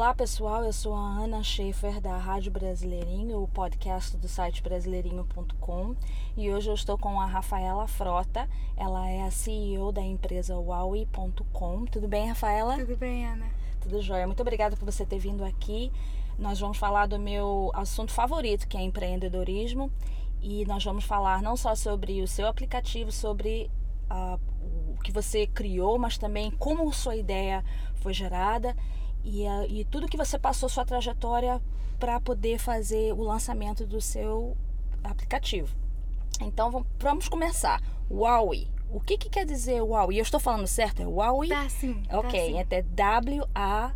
Olá pessoal, eu sou a Ana Schaefer da Rádio Brasileirinho, o podcast do site brasileirinho.com e hoje eu estou com a Rafaela Frota, ela é a CEO da empresa Huawei.com. Tudo bem, Rafaela? Tudo bem, Ana. Tudo jóia. Muito obrigada por você ter vindo aqui. Nós vamos falar do meu assunto favorito, que é empreendedorismo, e nós vamos falar não só sobre o seu aplicativo, sobre uh, o que você criou, mas também como sua ideia foi gerada e, a, e tudo que você passou, sua trajetória para poder fazer o lançamento do seu aplicativo. Então vamos começar. Huawei. O que, que quer dizer Huawei? Eu estou falando certo? É Huawei? Tá sim. Ok, tá, sim. é W-A-W-W-E.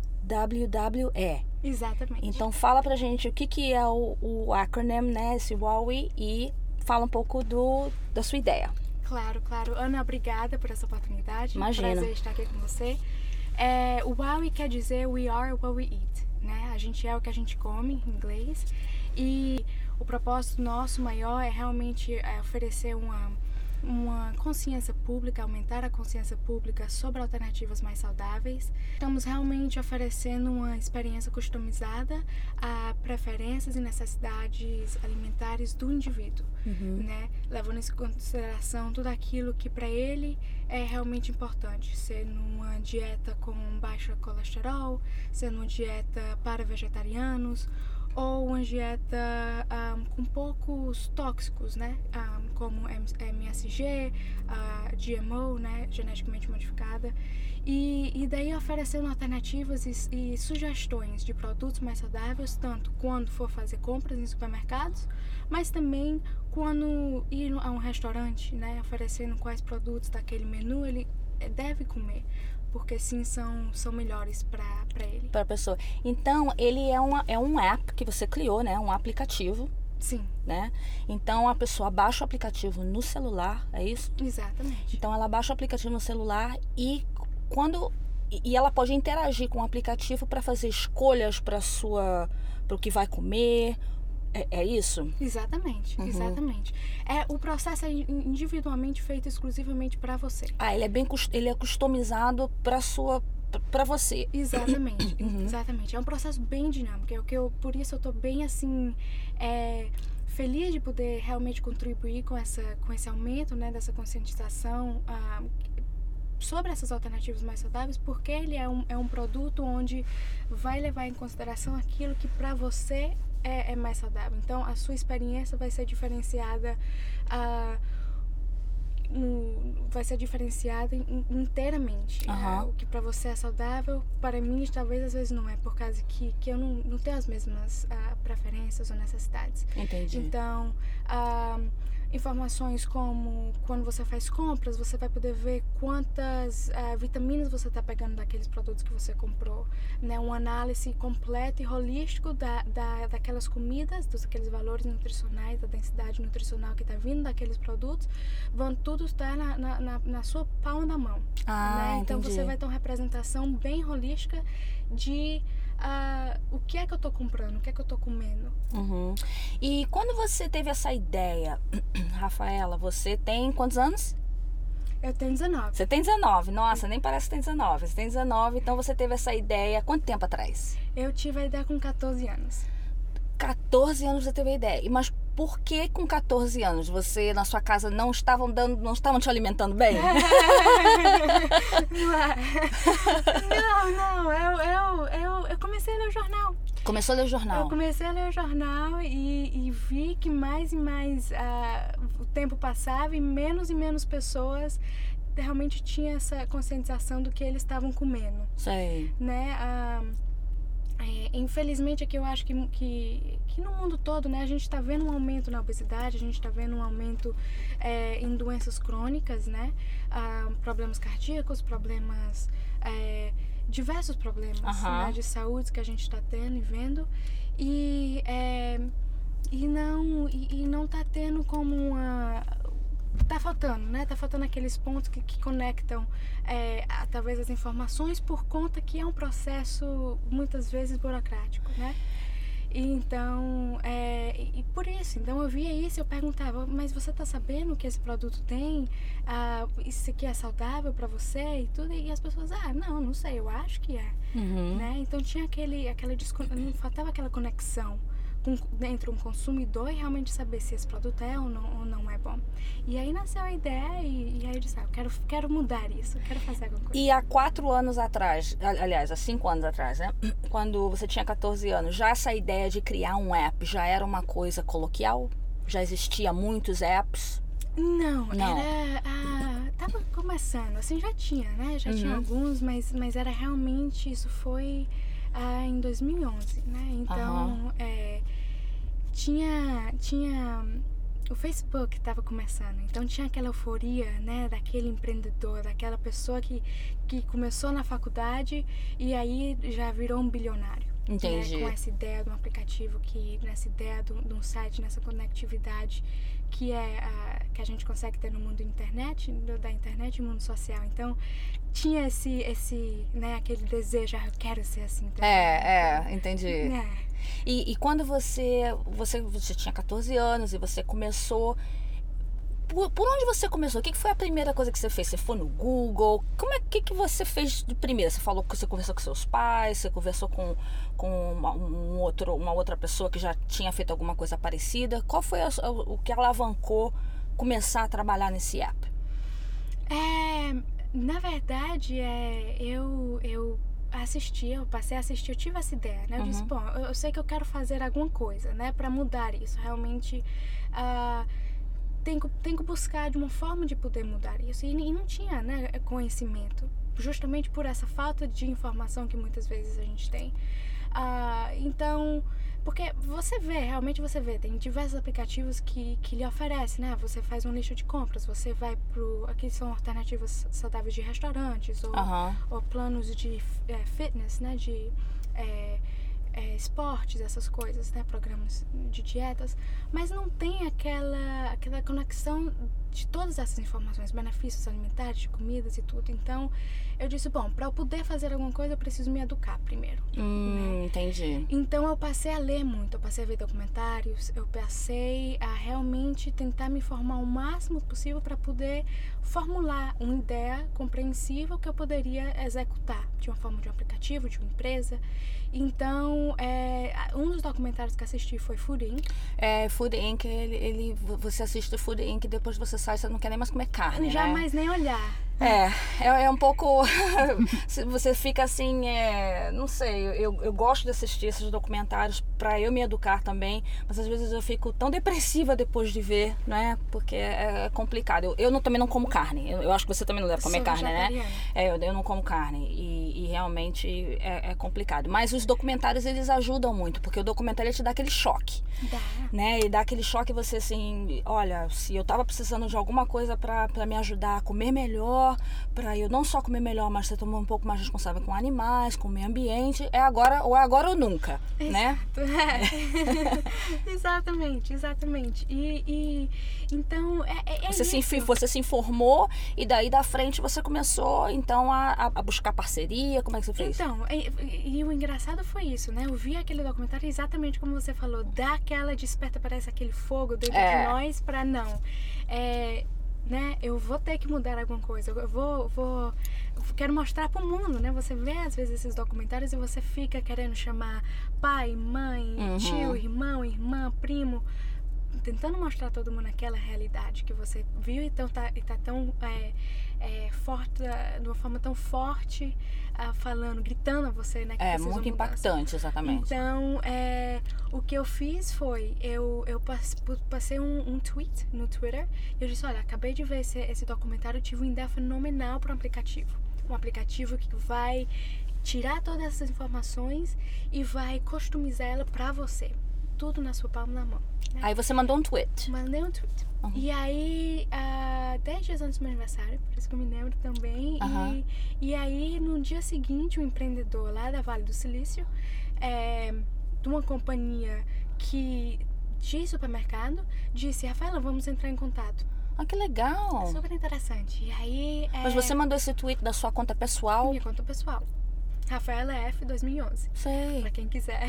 Exatamente. Então fala pra gente o que, que é o, o acronym, né? Esse Huawei e fala um pouco do, da sua ideia. Claro, claro. Ana, obrigada por essa oportunidade. Imagina. Prazer estar aqui com você. É, o Wowie quer dizer we are what we eat, né? A gente é o que a gente come em inglês. E o propósito nosso maior é realmente é, oferecer uma uma consciência pública, aumentar a consciência pública sobre alternativas mais saudáveis. Estamos realmente oferecendo uma experiência customizada a preferências e necessidades alimentares do indivíduo, uhum. né? levando em consideração tudo aquilo que para ele é realmente importante, ser numa dieta com baixa colesterol, ser numa dieta para vegetarianos ou uma dieta um, com poucos tóxicos, né? Um, como MSG, uh, GMO, né? Geneticamente modificada. E, e daí oferecendo alternativas e, e, sugestões de produtos mais saudáveis, tanto quando for fazer compras em supermercados, mas também quando ir a um restaurante, né? Oferecendo quais produtos daquele menu ele deve comer porque sim são, são melhores para ele. Para a pessoa. Então, ele é, uma, é um app que você criou, né? Um aplicativo. Sim. Né? Então a pessoa baixa o aplicativo no celular, é isso? Exatamente. Então ela baixa o aplicativo no celular e quando e ela pode interagir com o aplicativo para fazer escolhas para sua para o que vai comer é, é isso? Exatamente, uhum. exatamente. É, o processo é individualmente feito exclusivamente para você. Ah, ele é bem ele é customizado para sua para você. Exatamente, uhum. exatamente. É um processo bem dinâmico. É o que eu, por isso eu tô bem assim é, feliz de poder realmente contribuir com essa com esse aumento, né, dessa conscientização. Ah, sobre essas alternativas mais saudáveis, porque ele é um, é um produto onde vai levar em consideração aquilo que para você é, é mais saudável. Então, a sua experiência vai ser diferenciada. Uh, vai ser diferenciada inteiramente. Uhum. o que para você é saudável, para mim talvez às vezes não é, por causa que, que eu não, não tenho as mesmas uh, preferências ou necessidades. Entendi. Então, uh, informações como quando você faz compras, você vai poder ver quantas uh, vitaminas você está pegando daqueles produtos que você comprou, né? Uma análise completa e holístico da, da, daquelas comidas, dos aqueles valores nutricionais, da densidade nutricional que está vindo daqueles produtos, vão tudo estar na, na, na, na sua palma da mão. Ah, né? Então entendi. você vai ter uma representação bem holística de uh, o que é que eu estou comprando, o que é que eu estou comendo. Uhum. E quando você teve essa ideia, Rafaela, você tem quantos anos? Eu tenho 19. Você tem 19, nossa, nem parece que tem 19. Você tem 19, então você teve essa ideia quanto tempo atrás? Eu tive a ideia com 14 anos. 14 anos você teve a ideia. Mas por que com 14 anos você na sua casa não estavam dando, não estavam te alimentando bem? não, não, eu, eu, eu, eu comecei a ler o jornal. Começou a ler o jornal? Eu comecei a ler o jornal e, e vi que mais e mais uh, o tempo passava e menos e menos pessoas realmente tinham essa conscientização do que eles estavam comendo. Sei. Né? Uh, é, infelizmente aqui eu acho que, que, que, no mundo todo né, a gente está vendo um aumento na obesidade, a gente está vendo um aumento é, em doenças crônicas, né? Ah, problemas cardíacos, problemas. É, diversos problemas né, de saúde que a gente está tendo e vendo. E, é, e não e, e não está tendo como uma tá faltando, né? Tá faltando aqueles pontos que, que conectam é, através das informações por conta que é um processo muitas vezes burocrático, né? Então, é, e por isso, então eu via isso, eu perguntava, mas você tá sabendo que esse produto tem? Ah, isso aqui é saudável para você e tudo? E as pessoas, ah, não, não sei, eu acho que é. Uhum. Né? Então tinha aquele, aquela não faltava aquela conexão com, entre um consumidor e realmente saber se esse produto é ou não, ou não é bom. E aí nasceu a ideia e, e aí eu disse, ah, eu quero, quero mudar isso, quero fazer alguma coisa. E há quatro anos atrás, aliás, há cinco anos atrás, né? Quando você tinha 14 anos, já essa ideia de criar um app já era uma coisa coloquial? Já existia muitos apps? Não, não. era. Ah, tava começando, assim, já tinha, né? Já uhum. tinha alguns, mas, mas era realmente. Isso foi ah, em 2011, né? Então, uhum. é, tinha, tinha o Facebook estava começando, então tinha aquela euforia, né, daquele empreendedor, daquela pessoa que, que começou na faculdade e aí já virou um bilionário. Né, Entendi. Né, com essa ideia de um aplicativo que, nessa ideia de um, site, nessa conectividade que é a, que a gente consegue ter no mundo internet, da internet e mundo social. Então tinha esse, esse, né, aquele desejo, ah, eu quero ser assim também. É, é, entendi. É. E, e quando você, você, você tinha 14 anos e você começou por, por, onde você começou? O que, que, foi a primeira coisa que você fez? Você foi no Google? Como é que, que você fez de primeira? Você falou que você conversou com seus pais, você conversou com, com uma, um outro, uma outra pessoa que já tinha feito alguma coisa parecida. Qual foi a, o que alavancou começar a trabalhar nesse app? É, na verdade, é, eu, eu assisti, eu passei a assistir, eu tive essa ideia, né? Eu uhum. disse, bom, eu, eu, sei que eu quero fazer alguma coisa, né? Para mudar isso. Realmente, uh, tem, que, tem que buscar de uma forma de poder mudar isso. E, e não tinha né, conhecimento, justamente por essa falta de informação que muitas vezes a gente tem. Uh, então, porque você vê, realmente você vê, tem diversos aplicativos que, que lhe oferecem, né? Você faz um lixo de compras, você vai pro. Aqui são alternativas saudáveis de restaurantes, ou, uhum. ou planos de é, fitness, né? De. É, é, esportes, essas coisas, né? Programas de dietas, mas não tem aquela, aquela conexão de todas essas informações, benefícios alimentares, de comidas e tudo. Então, eu disse, bom, para eu poder fazer alguma coisa, eu preciso me educar primeiro. Hum, né? entendi. Então, eu passei a ler muito, eu passei a ver documentários, eu passei a realmente tentar me formar o máximo possível para poder formular uma ideia compreensível que eu poderia executar de uma forma de um aplicativo, de uma empresa. Então, é, um dos documentários que assisti foi Food Inc. É, Food Inc, ele, ele, você assiste Food Inc depois você sai, você não quer nem mais comer carne, Jamais né? nem olhar. É, é, é um pouco. você fica assim, é, não sei, eu, eu gosto de assistir esses documentários para eu me educar também, mas às vezes eu fico tão depressiva depois de ver, né? Porque é, é complicado. Eu, eu não, também não como carne, eu, eu, acho que você também não deve comer carne, né? É, eu, eu não como carne e, e realmente é, é, complicado. Mas os documentários eles ajudam muito, porque o documentário te dá aquele choque, dá. né? E dá aquele choque você assim, olha, se eu tava precisando de alguma coisa para me ajudar a comer melhor melhor, para eu não só comer melhor, mas ser um pouco mais responsável com animais, com o meio ambiente. É agora ou é agora ou nunca, né? Exato. né? É. exatamente, exatamente. E, e então é, é, é você, isso. se, você se informou e daí da frente você começou então a, a buscar parceria. Como é que você fez? Então, e, e, o engraçado foi isso, né? Eu vi aquele documentário exatamente como você falou, dá aquela desperta, parece aquele fogo dentro é. de nós para não. É, né? Eu vou ter que mudar alguma coisa. Eu vou, vou quero mostrar para o mundo, né? Você vê às vezes esses documentários e você fica querendo chamar pai, mãe, uhum. tio, irmão, irmã, primo, tentando mostrar a todo mundo aquela realidade que você viu e então tá, e tá tão é, é, forte, de uma forma tão forte, uh, falando, gritando a você, né? é, muito impactante, exatamente. Então, é, o que eu fiz foi, eu, eu passei um, um tweet no Twitter e eu disse, olha, acabei de ver esse, esse documentário, eu tive uma ideia fenomenal para um aplicativo. Um aplicativo que vai tirar todas essas informações e vai customizar ela para você. Tudo na sua palma na mão. Né? Aí você mandou um tweet. Mandei um tweet. Uhum. E aí, uh, 10 dias antes do meu aniversário, por isso que eu me lembro também. Uhum. E, e aí, no dia seguinte, um empreendedor lá da Vale do Silício, é, de uma companhia que de supermercado, disse: Rafaela, vamos entrar em contato. Ah, que legal! É super interessante. E aí. É... Mas você mandou esse tweet da sua conta pessoal? Minha conta pessoal. Rafaela F 2011. Sei. Pra quem quiser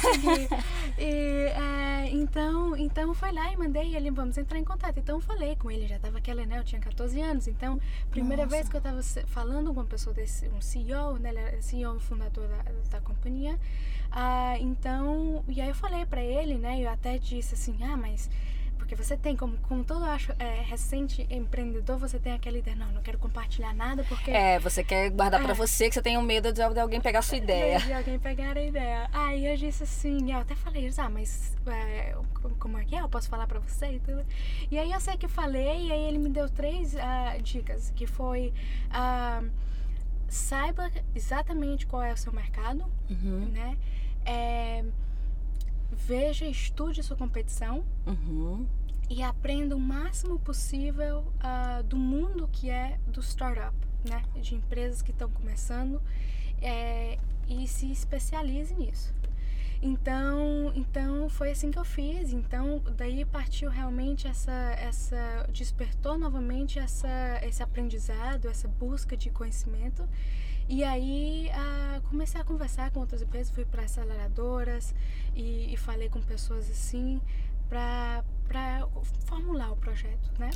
seguir. E, é, então, então foi lá e mandei ele, vamos entrar em contato. Então eu falei com ele, já tava aquela, né? Eu tinha 14 anos. Então, primeira Nossa. vez que eu tava falando com uma pessoa desse, um CEO, né? Ele era CEO fundador da, da companhia. Ah, então, e aí eu falei pra ele, né? Eu até disse assim, ah, mas porque você tem, como, como todo acho, é, recente empreendedor, você tem aquela ideia, não, não quero compartilhar nada porque É, você quer guardar pra É. você que você tem um medo de de alguém pegar a sua ideia. de alguém pegar a ideia. Aí eu disse assim, eu até falei, ah, mas é, como- é que é? Eu posso falar pra você e tudo. E aí eu sei que falei, e aí ele me deu três ah, dicas, que foi ah, saiba exatamente qual é o seu mercado, Uhum, né? É, veja, estude sua competição uhum. e aprenda o máximo possível ah, do mundo que é do startup, né? De empresas que estão começando é, e se especialize nisso. Então, então foi assim que eu fiz. Então, daí partiu realmente essa, essa despertou novamente essa, esse aprendizado, essa busca de conhecimento. E aí ah, comecei a conversar com outras empresas, fui para aceleradoras e, e falei com pessoas assim para para formular o projeto, né?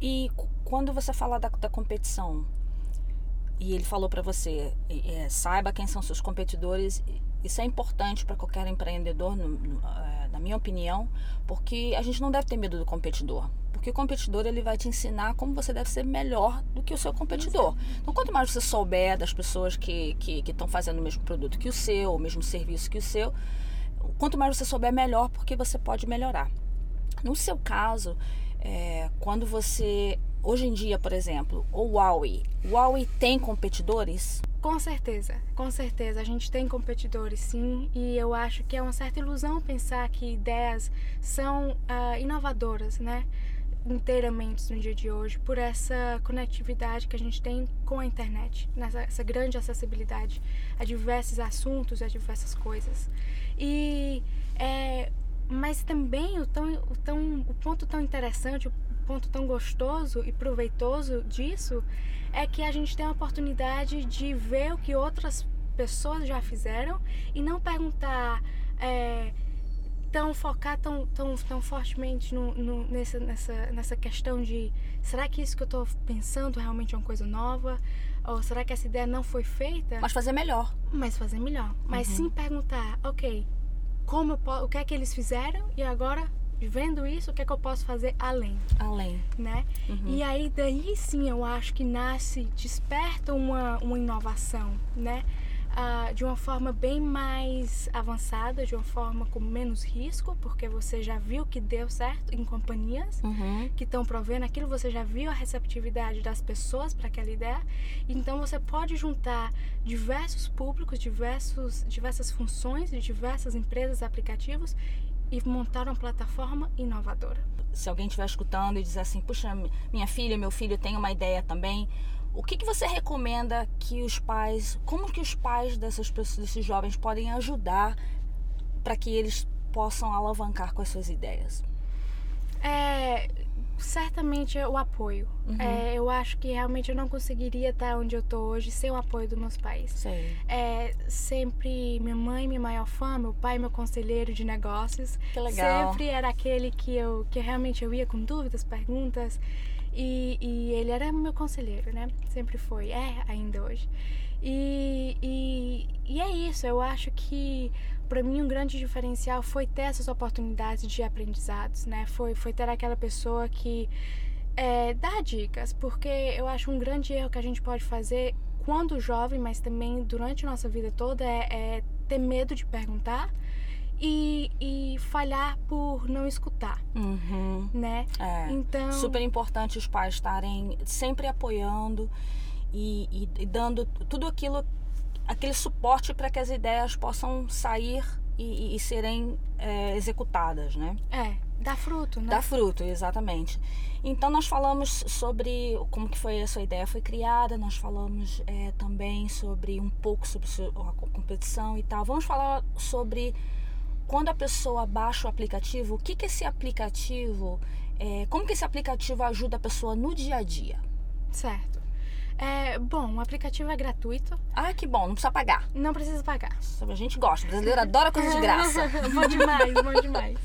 E cu- quando você fala da, da competição e ele falou pra você, e- é, saiba quem são seus competidores, e- isso é importante para qualquer empreendedor, no- no- é, na minha opinião, porque a gente não deve ter medo do competidor. Porque o competidor ele vai te ensinar como você deve ser melhor do que o seu competidor. Então, quanto mais você souber das pessoas que estão fazendo o mesmo produto que o seu, o mesmo serviço que o seu, quanto mais você souber, melhor, porque você pode melhorar. No seu caso, é, quando você. Hoje em dia, por exemplo, o Huawei. O Huawei tem competidores? Com certeza, com certeza. A gente tem competidores, sim, e eu acho que é uma certa ilusão pensar que ideias são ah, inovadoras, né? Inteiramente no dia de hoje, por essa conectividade que a gente tem com a internet, nessa essa grande acessibilidade a diversos assuntos, a diversas coisas. E é, mas também o, tão, o, tão, o ponto tão interessante, o ponto tão gostoso e proveitoso disso é que a gente tem a oportunidade de ver o que outras pessoas já fizeram e não perguntar é, tão focar tão, tão, tão fortemente no, no, nessa, nessa, nessa questão de será que isso que eu estou pensando realmente é uma coisa nova ou será que essa ideia não foi feita Mas fazer melhor. mas fazer melhor mas Uhum. sim perguntar ok como o que é que eles fizeram e agora vendo isso o que é que eu posso fazer além Além. né Uhum. e aí daí sim eu acho que nasce, desperta uma, uma inovação, né? Ah, de uma forma bem mais avançada, de uma forma com menos risco, porque você já viu que deu certo em companhias Uhum. que estão provendo aquilo, você já viu a receptividade das pessoas para aquela ideia. Então você pode juntar diversos públicos, diversos, diversas funções de diversas empresas, aplicativos e montar uma plataforma inovadora. Se alguém estiver escutando e dizer assim, puxa, minha filha, meu filho tem uma ideia também, o que, que você recomenda que os pais, como que os pais dessas pessoas, desses jovens podem ajudar para que eles possam alavancar com as suas ideias? É, certamente é o apoio. Uhum. É, eu acho que realmente eu não conseguiria estar onde eu tô hoje sem o apoio dos meus pais. Sei. É sempre minha mãe, minha maior fã, meu pai, meu conselheiro de negócios. Que legal. Sempre era aquele que eu que realmente eu ia com dúvidas, perguntas. E, e ele era meu conselheiro, né? Sempre foi, é ainda hoje. E, e, e é isso, eu acho que para mim um grande diferencial foi ter essas oportunidades de aprendizados, né? Foi, foi ter aquela pessoa que é, dá dicas, porque eu acho um grande erro que a gente pode fazer quando jovem, mas também durante a nossa vida toda, é, é ter medo de perguntar e, e falhar por não escutar, Uhum. né? É. Então, Super importante os pais estarem sempre apoiando e, e- e dando tudo aquilo, aquele suporte para que as ideias possam sair e, e- serem é, executadas, né? é, dá fruto, né? Dá fruto, exatamente. Então nós falamos sobre como que foi a sua ideia foi criada, nós falamos é, também sobre um pouco sobre a co- competição e tal. Vamos falar sobre quando a pessoa baixa o aplicativo, o que que esse aplicativo, é, como que esse aplicativo ajuda a pessoa no dia a dia? Certo. É, bom, o aplicativo é gratuito, Ah, que bom, não precisa pagar. não precisa pagar. A gente gosta, o brasileiro adora coisa de graça. bom demais, bom demais.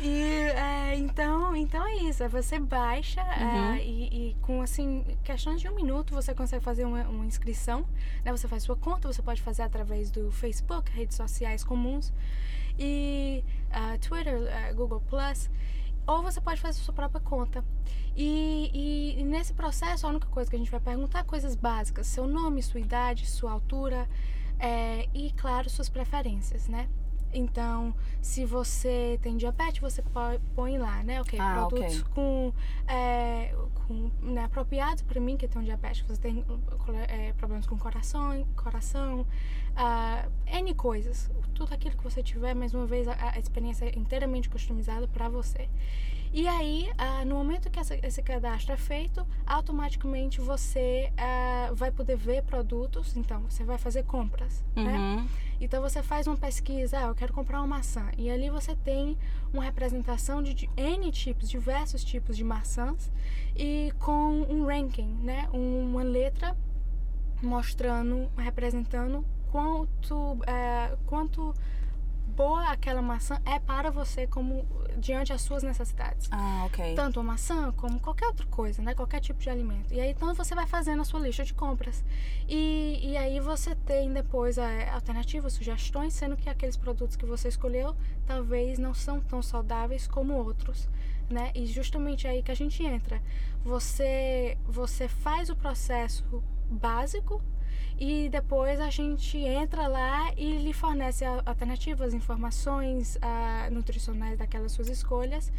E é, então, então é isso. é Você baixa Uhum. é, e, e com assim questões de um minuto você consegue fazer uma, uma inscrição. Né? Você faz sua conta, você pode fazer através do Facebook, redes sociais comuns e ah, Twitter, ah, Google Plus. Ou você pode fazer sua própria conta. E, e- e nesse processo, a única coisa que a gente vai perguntar é coisas básicas: seu nome, sua idade, sua altura é, e, claro, suas preferências, né? Então, se você tem diabetes, você põe, lá, né? Ok, Ah, produtos com, é, com né, apropriados para mim que tenho diabetes. Você tem é, problemas com coração, coração, ah, N coisas. Tudo aquilo que você tiver, mais uma vez, a, a experiência é inteiramente customizada para você. E aí, ah, no momento que essa- esse cadastro é feito, automaticamente você ah, vai poder ver produtos. Então, você vai fazer compras, né? Uhum. Então você faz uma pesquisa, ah, eu quero comprar uma maçã. E ali você tem uma representação de de N tipos, diversos tipos de maçãs e com um ranking, né? Um- Uma letra mostrando, representando quanto, é, quanto boa aquela maçã é para você como diante das suas necessidades Ah, ok. tanto a maçã como qualquer outra coisa, né? Qualquer tipo de alimento. E aí então você vai fazendo a sua lista de compras. E, e aí você tem depois é, alternativas, sugestões, sendo que aqueles produtos que você escolheu talvez não são tão saudáveis como outros, né? E justamente aí que a gente entra. Você você faz o processo básico e depois a gente entra lá e lhe fornece alternativas, informações ah, nutricionais daquelas suas escolhas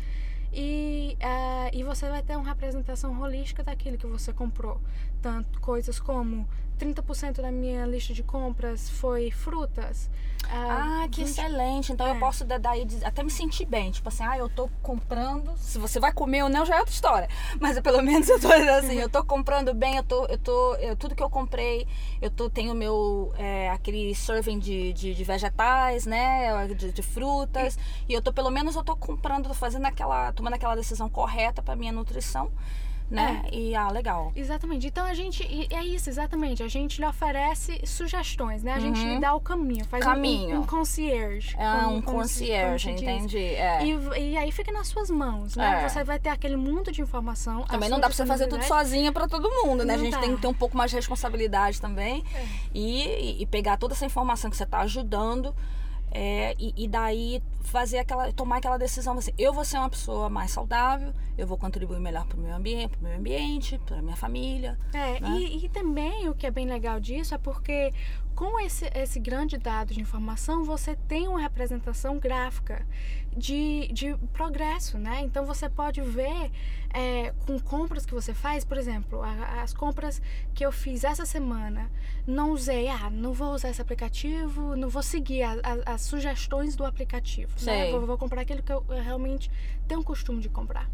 e, ah, e você vai ter uma representação holística daquilo que você comprou. Tanto coisas como 30% da minha lista de compras foi frutas. Ah, que 20 excelente. Então eu É. posso da- daí até me sentir bem. Tipo assim, ah, eu tô comprando. Se você vai comer ou não, já é outra história. Mas pelo menos eu tô assim, eu tô comprando bem, eu tô, eu tô. eu- tudo que eu comprei, eu tô, tenho meu é, aquele serving de, de, de vegetais, né? De, de frutas. E eu tô, pelo menos, eu tô comprando, tô fazendo aquela. Tomando aquela decisão correta pra minha nutrição. Né? E ah, legal. Exatamente. Então a gente. É isso, exatamente. A gente lhe oferece sugestões, né? A gente Uhum. lhe dá o caminho. Faz um- Caminho. Um, um concierge. É como- um como concierge, como entendi. É. E, e aí fica nas suas mãos, né? É. Você vai ter aquele mundo de informação. a Também não dá pra você fazer tudo sozinha pra todo mundo, né? a Não gente dá. tem que ter um pouco mais de responsabilidade também É. e, e pegar toda essa informação que você tá ajudando é, e, e daí fazer aquela, tomar aquela decisão assim, eu vou ser uma pessoa mais saudável, eu vou contribuir melhor pro meu ambiente, pro meu ambiente, pra minha família. É, né? e, e também o que é bem legal disso é porque com esse, esse grande dado de informação você tem uma representação gráfica de, de progresso, né? Então você pode ver é, com compras que você faz, por exemplo, a- as compras que eu fiz essa semana, não usei, ah, não vou usar esse aplicativo, não vou seguir a- a- as sugestões do aplicativo, né? Vou, vou comprar aquilo que eu eu realmente tenho costume de comprar.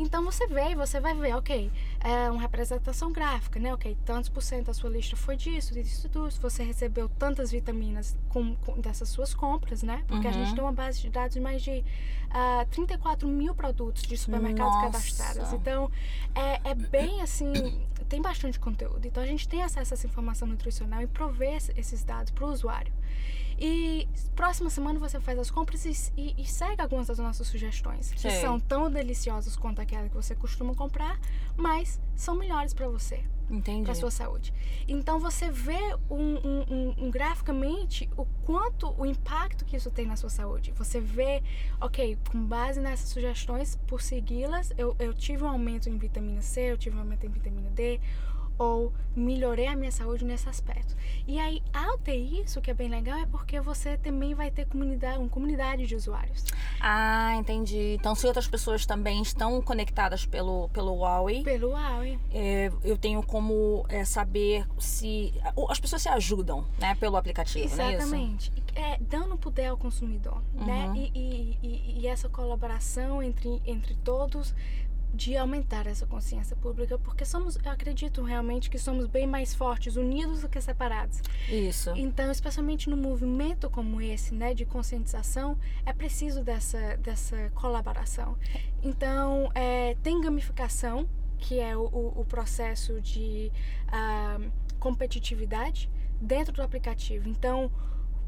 Então você vê, você vai ver, ok, é uma representação gráfica, né? Ok, tantos por cento da sua lista foi disso, disso, disso. Você recebeu tantas vitaminas com, com- dessas suas compras, né? Porque a Uhum. gente tem uma base de dados de mais de ah, 34 mil produtos de supermercados Nossa. cadastrados. Então é, é bem assim, tem bastante conteúdo. Então a gente tem acesso a essa informação nutricional e prover esse- esses dados para o usuário. E próxima semana você faz as compras e, e- e segue algumas das nossas sugestões, que são tão deliciosas quanto aquela que você costuma comprar, mas são melhores para você, Entendi. para sua saúde. Então você vê um- um- um graficamente o quanto o impacto que isso tem na sua saúde. Você vê, ok, com base nessas sugestões, por segui-las, eu, eu tive um aumento em vitamina C, eu tive um aumento em vitamina D, ou melhorei a minha saúde nesse aspecto. E aí, ao ter isso, que é bem legal, é porque você também vai ter comunidade, uma comunidade de usuários. Ah, entendi. Então se outras pessoas também estão conectadas pelo, pelo Huawei, Pelo Huawei. é, eu tenho como é, saber se as pessoas se ajudam, né, pelo aplicativo, não é isso? Exatamente. É, dando poder ao consumidor, né? Uhum. E, e, e, e essa colaboração entre, entre todos de aumentar essa consciência pública, porque somos, eu acredito realmente que somos bem mais fortes unidos do que separados. Isso. Então, especialmente no movimento como esse, né, de conscientização, é preciso dessa, dessa colaboração. Então, é, tem gamificação, que é o, o, processo de ah, competitividade dentro do aplicativo. Então,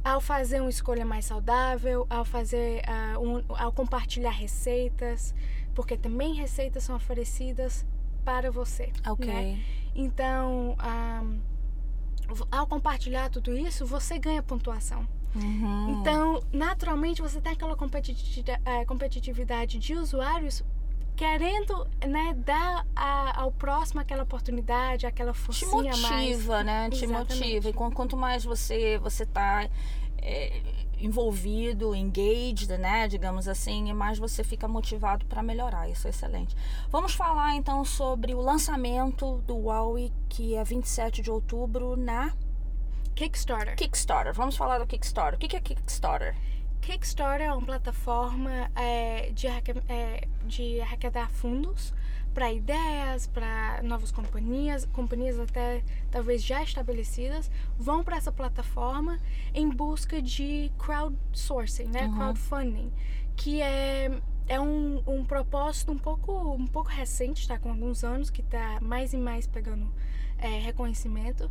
ao fazer uma escolha mais saudável, ao fazer, uh, um, ao compartilhar receitas, porque também receitas são oferecidas para você. Ok. Né? Então, um, ao compartilhar tudo isso, você ganha pontuação. Uhum. Então, naturalmente, você tem aquela competitividade, competitividade de usuários querendo né, dar a, ao próximo aquela oportunidade, aquela forcinha Te motiva, mais. né? Te Exatamente. motiva. E quanto mais você você tá é, envolvido, engaged, né, digamos assim, mais você fica motivado para melhorar. Isso é excelente. Vamos falar então sobre o lançamento do Huawei, que é 27 de outubro na Kickstarter. Kickstarter. Vamos falar do Kickstarter. O que é Kickstarter? Kickstarter é uma plataforma é, de, é, de arrecadar fundos para ideias, para novas companhias, companhias até talvez já estabelecidas, vão para essa plataforma em busca de crowdsourcing, né? Uhum. Crowdfunding, que é, é um, um propósito um pouco, um pouco recente, está com alguns anos, que está mais e mais pegando é, reconhecimento.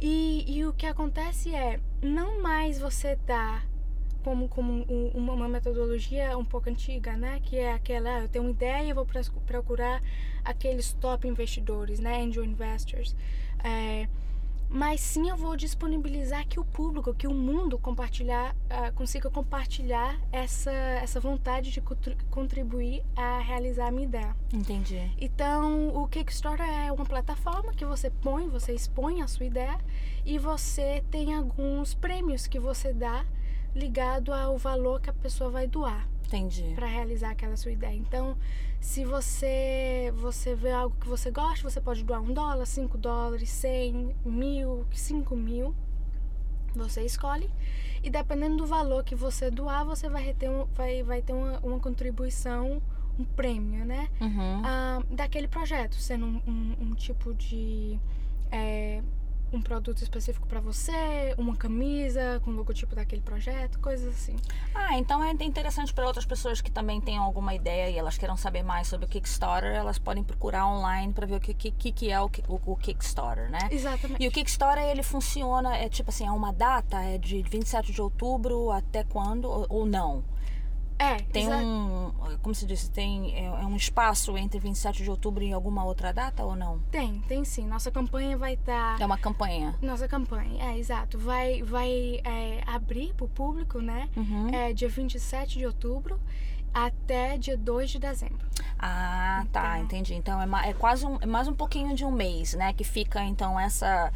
E, e o que acontece é, não mais você dá como, como um, uma metodologia um pouco antiga, né? Que é aquela, ah, eu tenho uma ideia e vou procurar aqueles top investidores, né? Angel investors. É, mas sim eu vou disponibilizar que o público, que o mundo compartilhar, uh, consiga compartilhar essa, essa vontade de contribuir a realizar a minha ideia. Entendi. Então, o Kickstarter é uma plataforma que você põe, você expõe a sua ideia e você tem alguns prêmios que você dá ligado ao valor que a pessoa vai doar. Entendi. Para realizar aquela sua ideia. Então, se você você vê algo que você gosta, você pode doar um dólar, cinco dólares, cem, mil, cinco mil. Você escolhe e dependendo do valor que você doar, você vai ter, um, vai, vai ter uma, uma contribuição, um prêmio, né? Uhum. Ah, daquele projeto, sendo um, um, um tipo de é, um produto específico para você, uma camisa com o logotipo daquele projeto, coisas assim. Ah, então é interessante para outras pessoas que também tenham alguma ideia e elas queiram saber mais sobre o Kickstarter, elas podem procurar online para ver o que, que, que é o, o, o, Kickstarter, né? Exatamente. E o Kickstarter ele funciona, é tipo assim, é uma data, é de 27 de outubro até quando ou, ou não? É, tem exa- um, como se diz, tem é, é um espaço entre 27 de outubro e alguma outra data ou não? Tem, tem sim. Nossa campanha vai estar. É uma campanha. Nossa campanha, é, exato. Vai, vai é, abrir para o público, né? Uhum. É, dia 27 de outubro até dia 2 de dezembro. Ah, tá, Então. entendi. Então é, é quase um, é mais um pouquinho de um mês, né? Que fica então essa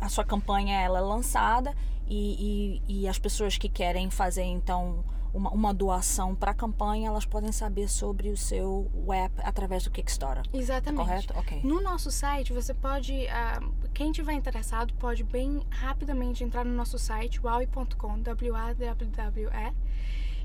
a sua campanha ela é lançada e, e, e as pessoas que querem fazer então uma, uma doação para a campanha elas podem saber sobre o seu web através do Kickstarter. Exatamente. Correto? Ok. No nosso site, você pode, ah, quem tiver interessado, pode bem rapidamente entrar no nosso site, wowie.com, W-A-W-W-E,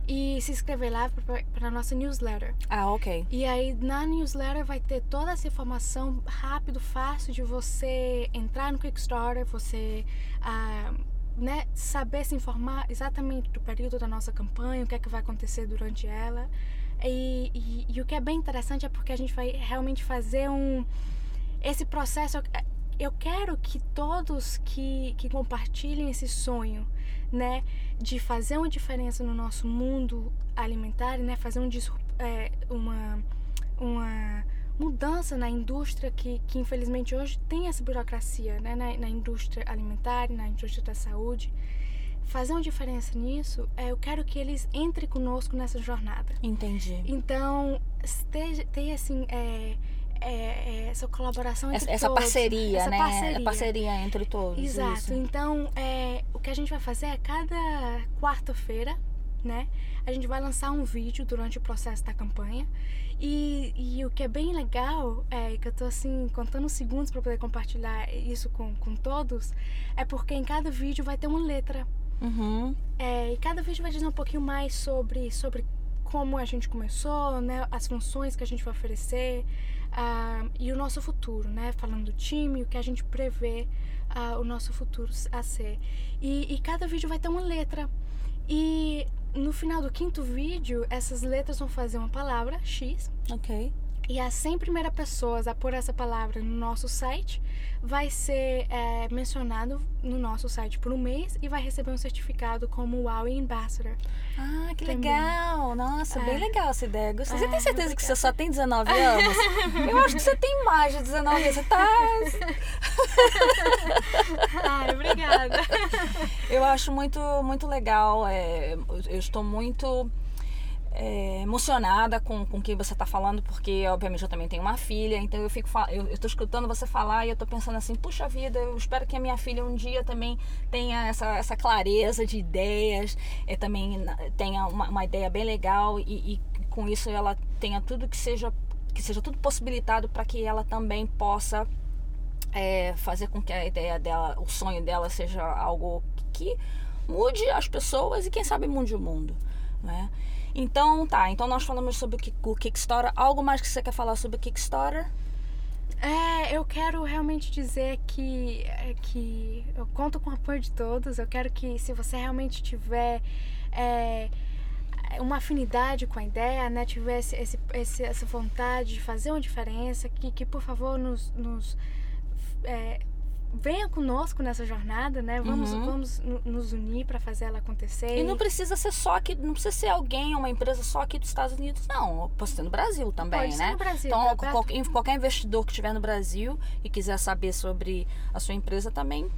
e se inscrever lá para a nossa newsletter. Ah, ok. E aí na newsletter vai ter toda essa informação rápido, fácil de você entrar no Kickstarter, você ah, né, saber se informar exatamente do período da nossa campanha, o que é que vai acontecer durante ela. E, e, e o que é bem interessante é porque a gente vai realmente fazer um esse processo. Eu quero que todos que, que compartilhem esse sonho, né, de fazer uma diferença no nosso mundo alimentar, né, fazer um, é, uma, uma mudança na indústria que, que infelizmente hoje tem essa burocracia, né, na, na indústria alimentar, na indústria da saúde. Fazer uma diferença nisso, é, eu quero que eles entrem conosco nessa jornada. Entendi. Então, tenha assim, é, é, é, essa colaboração entre Essa, essa todos, parceria, essa né? Parceria. A parceria entre todos. Exato. isso. Então, é, o que a gente vai fazer é cada quarta-feira, né? A gente vai lançar um vídeo durante o processo da campanha. E, e o que é bem legal, é que eu tô assim, contando os segundos para poder compartilhar isso com, com todos, é porque em cada vídeo vai ter uma letra. Uhum. É, e cada vídeo vai dizer um pouquinho mais sobre, sobre como a gente começou, né? As funções que a gente vai oferecer ah, e o nosso futuro, né? Falando do time, o que a gente prevê ah, o nosso futuro a ser. E, e cada vídeo vai ter uma letra. E no final do quinto vídeo, essas letras vão fazer uma palavra, X, Ok. E as 100 primeiras pessoas a pôr essa palavra no nosso site vai ser é, mencionado no nosso site por um mês e vai receber um certificado como Wow Ambassador. Ah, que Também. legal! Nossa, bem É. legal essa ideia. Gostei. Você É, tem certeza que você só tem 19 anos? Eu acho que você tem mais de 19 anos. Você tá. Ai, obrigada. Eu acho muito, muito legal. é, eu estou muito é, emocionada com, o que você está falando, porque obviamente eu também tenho uma filha, então eu fico eu estou escutando você falar e eu estou pensando assim, puxa vida, eu espero que a minha filha um dia também tenha essa, essa clareza de ideias, é, também tenha uma, uma ideia bem legal e, e com isso ela tenha tudo que seja que seja tudo possibilitado para que ela também possa é, fazer com que a ideia dela, o sonho dela seja algo que mude as pessoas e quem sabe mude o mundo, né? Então, tá, então nós falamos sobre o, Ki- o Kickstarter. Algo mais que você quer falar sobre o Kickstarter? É, eu quero realmente dizer que, é, que eu conto com o apoio de todos. Eu quero que, se você realmente tiver é, uma afinidade com a ideia, né, tiver esse, esse- essa vontade de fazer uma diferença, que, que por favor nos, nos é, venha conosco nessa jornada, né? Vamos, Uhum. vamos no- nos unir para fazer ela acontecer. E não precisa ser só aqui, não precisa ser alguém, uma empresa só aqui dos Estados Unidos, não. Pode ser no Brasil também, Pode ser né? no Brasil, então, tá qualquer, qualquer investidor que estiver no Brasil e quiser saber sobre a sua empresa também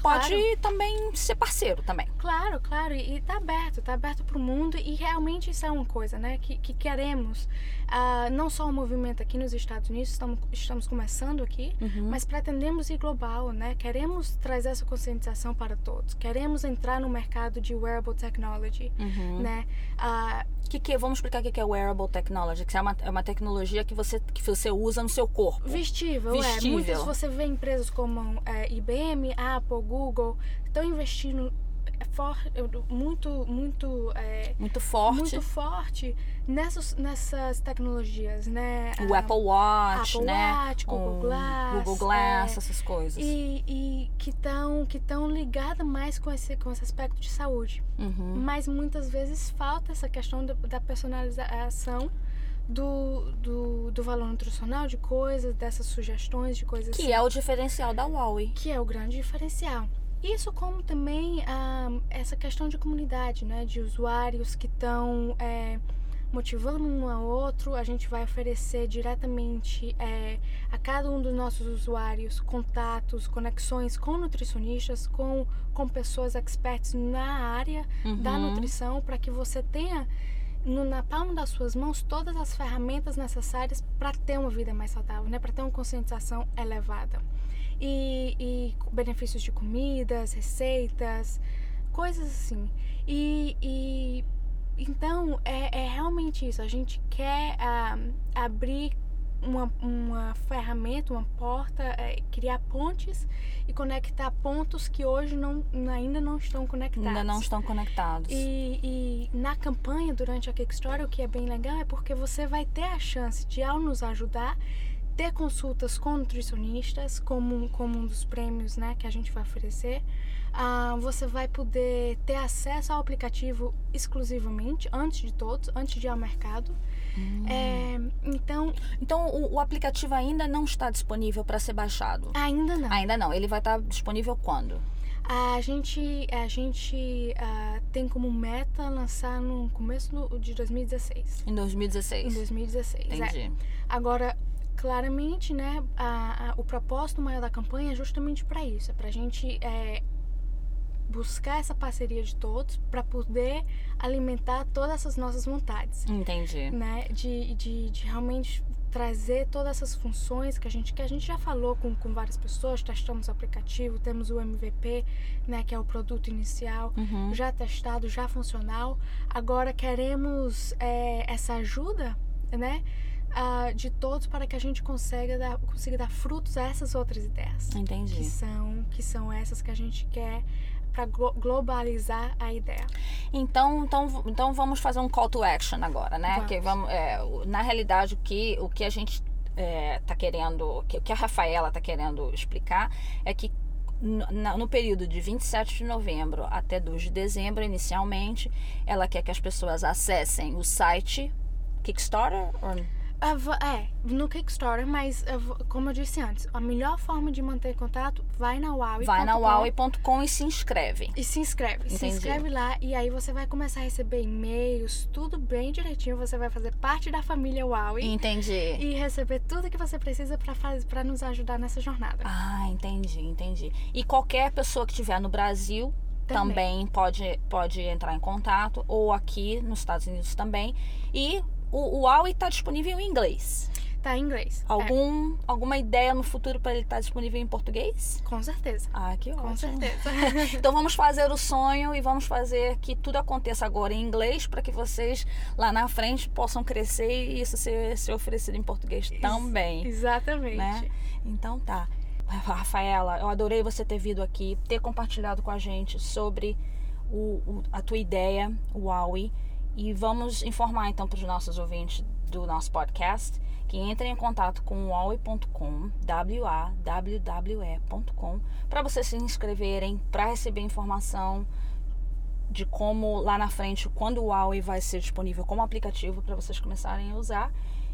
pode Claro. também ser parceiro também. Claro, claro, e, e tá aberto, tá aberto para o mundo e realmente isso é uma coisa, né, que, que queremos, ah, não só o movimento aqui nos Estados Unidos, estamos, estamos começando aqui, Uhum. mas pretendemos ir global, né, queremos trazer essa conscientização para todos, queremos entrar no mercado de wearable technology, Uhum. né, Ah, Que que, vamos explicar o que que é wearable technology, que é uma, é uma tecnologia que você, que você usa no seu corpo. Vestível, é. Vestível. Muitas você vê empresas como é, IBM, Apple, Google, estão investindo for, muito, muito, é, Muito forte. muito forte nessas, nessas tecnologias, né? O Apple Watch, Apple né? Watch, Google Um Glass, Google Glass, é, essas coisas. E, e que estão que tão ligadas mais com esse, com esse aspecto de saúde. Uhum. Mas muitas vezes falta essa questão da, da personalização do, do, do valor nutricional de coisas, dessas sugestões de coisas Que é o diferencial da Huawei. que é o grande diferencial. Isso como também ah, essa questão de comunidade, né, de usuários que estão é, motivando um ao outro. A gente vai oferecer diretamente é, a cada um dos nossos usuários contatos, conexões com nutricionistas, com, com pessoas experts na área da Uhum. nutrição, para que você tenha no- na palma das suas mãos todas as ferramentas necessárias para ter uma vida mais saudável, né? para ter uma conscientização elevada. E, e benefícios de comidas, receitas, coisas assim. E, e então é, é realmente isso. A gente quer ah, abrir uma, uma ferramenta, uma porta, é, criar pontes e conectar pontos que hoje não, ainda não estão conectados. Ainda não estão conectados. E, e na campanha, durante a Kickstarter, o que é bem legal é porque você vai ter a chance de, ao nos ajudar, ter consultas com nutricionistas, como, como um dos prêmios né, que a gente vai oferecer. Ah, você vai poder ter acesso ao aplicativo exclusivamente, antes de todos, antes de ir ao mercado. Hum. É, então, Então o, o aplicativo ainda não está disponível para ser baixado. ainda não. Ainda não. Ele vai estar disponível quando? A gente, a gente ah, tem como meta lançar no começo do- de 2016. Em 2016. Em 2016. é. Entendi. Agora, claramente, né, a- a- o propósito maior da campanha é justamente para isso, é para a gente é, buscar essa parceria de todos para poder alimentar todas essas nossas vontades, Entendi. né, de, de, de realmente trazer todas essas funções que a gente que a gente já falou com, com várias pessoas, testamos o aplicativo, temos o MVP, né, que é o produto inicial, Uhum. já testado, já funcional. Agora queremos é, essa ajuda, né, ah, de todos para que a gente consiga dar, consiga dar frutos a essas outras ideias, que Entendi. são que são essas que a gente quer para globalizar a ideia. Então, então, então vamos fazer um call to action agora, né? Vamos. Que vamos, é, na realidade, o que, o que a gente está querendo, o que, o que a Rafaela está querendo explicar é que no, no período de 27 de novembro até 2 de dezembro, inicialmente, ela quer que as pessoas acessem o site Kickstarter? Or... É, no Kickstarter, mas como eu disse antes, a melhor forma de manter contato, vai na Huawei. Vai na Huawei.com e se inscreve. E se inscreve. Se Entendi. inscreve lá e aí você vai começar a receber e-mails, tudo bem direitinho. Você vai fazer parte da família Huawei Entendi. e receber tudo que você precisa pra nos ajudar nessa jornada. Ah, entendi, entendi. E qualquer pessoa que estiver no Brasil também, Também. pode, pode entrar em contato, ou aqui nos Estados Unidos também. E o, o Huawei está disponível em inglês. Tá em inglês. É, Algum, Alguma ideia no futuro para ele estar disponível em português? com certeza. Ah, que Com ótimo. certeza. Então vamos fazer o sonho e vamos fazer que tudo aconteça agora em inglês para que vocês lá na frente possam crescer e isso ser, ser oferecido em português também. Exatamente. né? Então tá. Rafaela, eu adorei você ter vindo aqui, ter compartilhado com a gente sobre o, o- a tua ideia, o Huawei. E vamos informar então para os nossos ouvintes do nosso podcast que entrem em contato com o Huawei.com, W-A-W-W-E.com, para vocês se inscreverem, para receber informação de como lá na frente, quando o Huawei vai ser disponível como aplicativo para vocês começarem a usar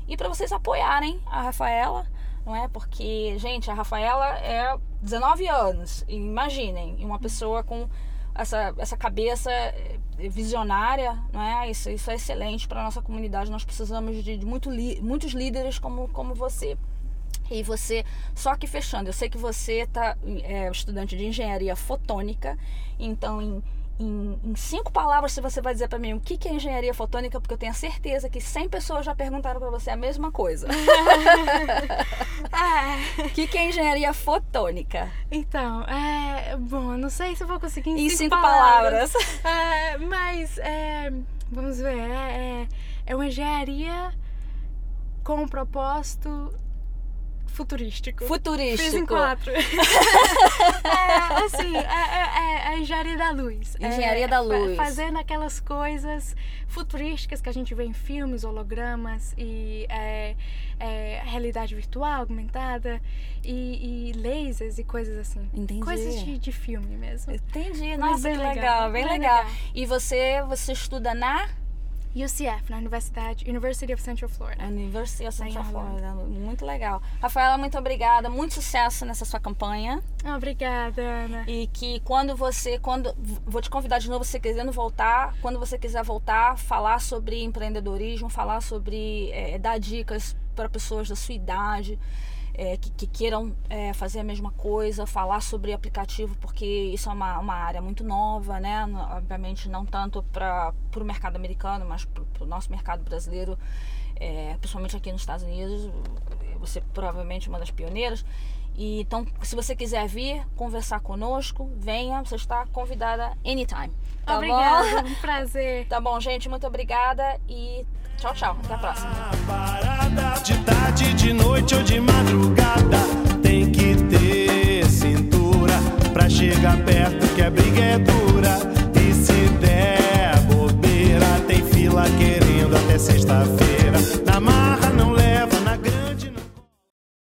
e para vocês apoiarem a Rafaela, não é? Porque, gente, a Rafaela é 19 anos, imaginem, uma pessoa com essa, essa cabeça eh, visionária, não é? Isso, isso é excelente para nossa comunidade. Nós precisamos de, de muito li- muitos líderes como, como você. E você, só que fechando, eu sei que você tá, é estudante de engenharia fotônica, então em, em, em cinco palavras se você vai dizer para mim o que, que é engenharia fotônica, porque eu tenho a certeza que 100 pessoas já perguntaram para você a mesma coisa. É, O que, que é engenharia fotônica? então, é. Bom, não sei se eu vou conseguir em, Em cinco palavras. É, mas, é, vamos ver, é, é, é uma engenharia com um propósito futurístico. Fiz em Futurístico. quatro. é, assim, é, é- é a engenharia da luz. É, Engenharia da fa- luz. Fazendo aquelas coisas futurísticas que a gente vê em filmes, hologramas e é, é, realidade virtual aumentada e, e lasers e coisas assim. Entendi. Coisas de, de filme mesmo. Entendi, Mas nossa, bem legal, legal, bem bem legal. legal. E você, você estuda na UCF, na Universidade University of Central Florida. University of Central. Florida. Muito legal. Rafaela, muito obrigada. Muito sucesso nessa sua campanha. Obrigada, Ana. E que quando você, quando vou te convidar de novo, se você querendo voltar, quando você quiser voltar, falar sobre empreendedorismo, falar sobre é, dar dicas para pessoas da sua idade. É, que, que queiram é, fazer a mesma coisa, falar sobre aplicativo, porque isso é uma, uma área muito nova, né? Obviamente não tanto para o mercado americano, mas para o nosso mercado brasileiro, é, principalmente aqui nos Estados Unidos. Você provavelmente é uma das pioneiras. E, então, se você quiser vir conversar conosco, venha, você está convidada anytime. Tá Obrigada, bom? um prazer. Tá bom, gente, muito obrigada e tchau, tchau. Até a próxima. Parada de tarde, de noite ou de madrugada. Tem que ter cintura pra chegar perto que a briga é dura. E se der bobeira, tem fila querendo até sexta-feira.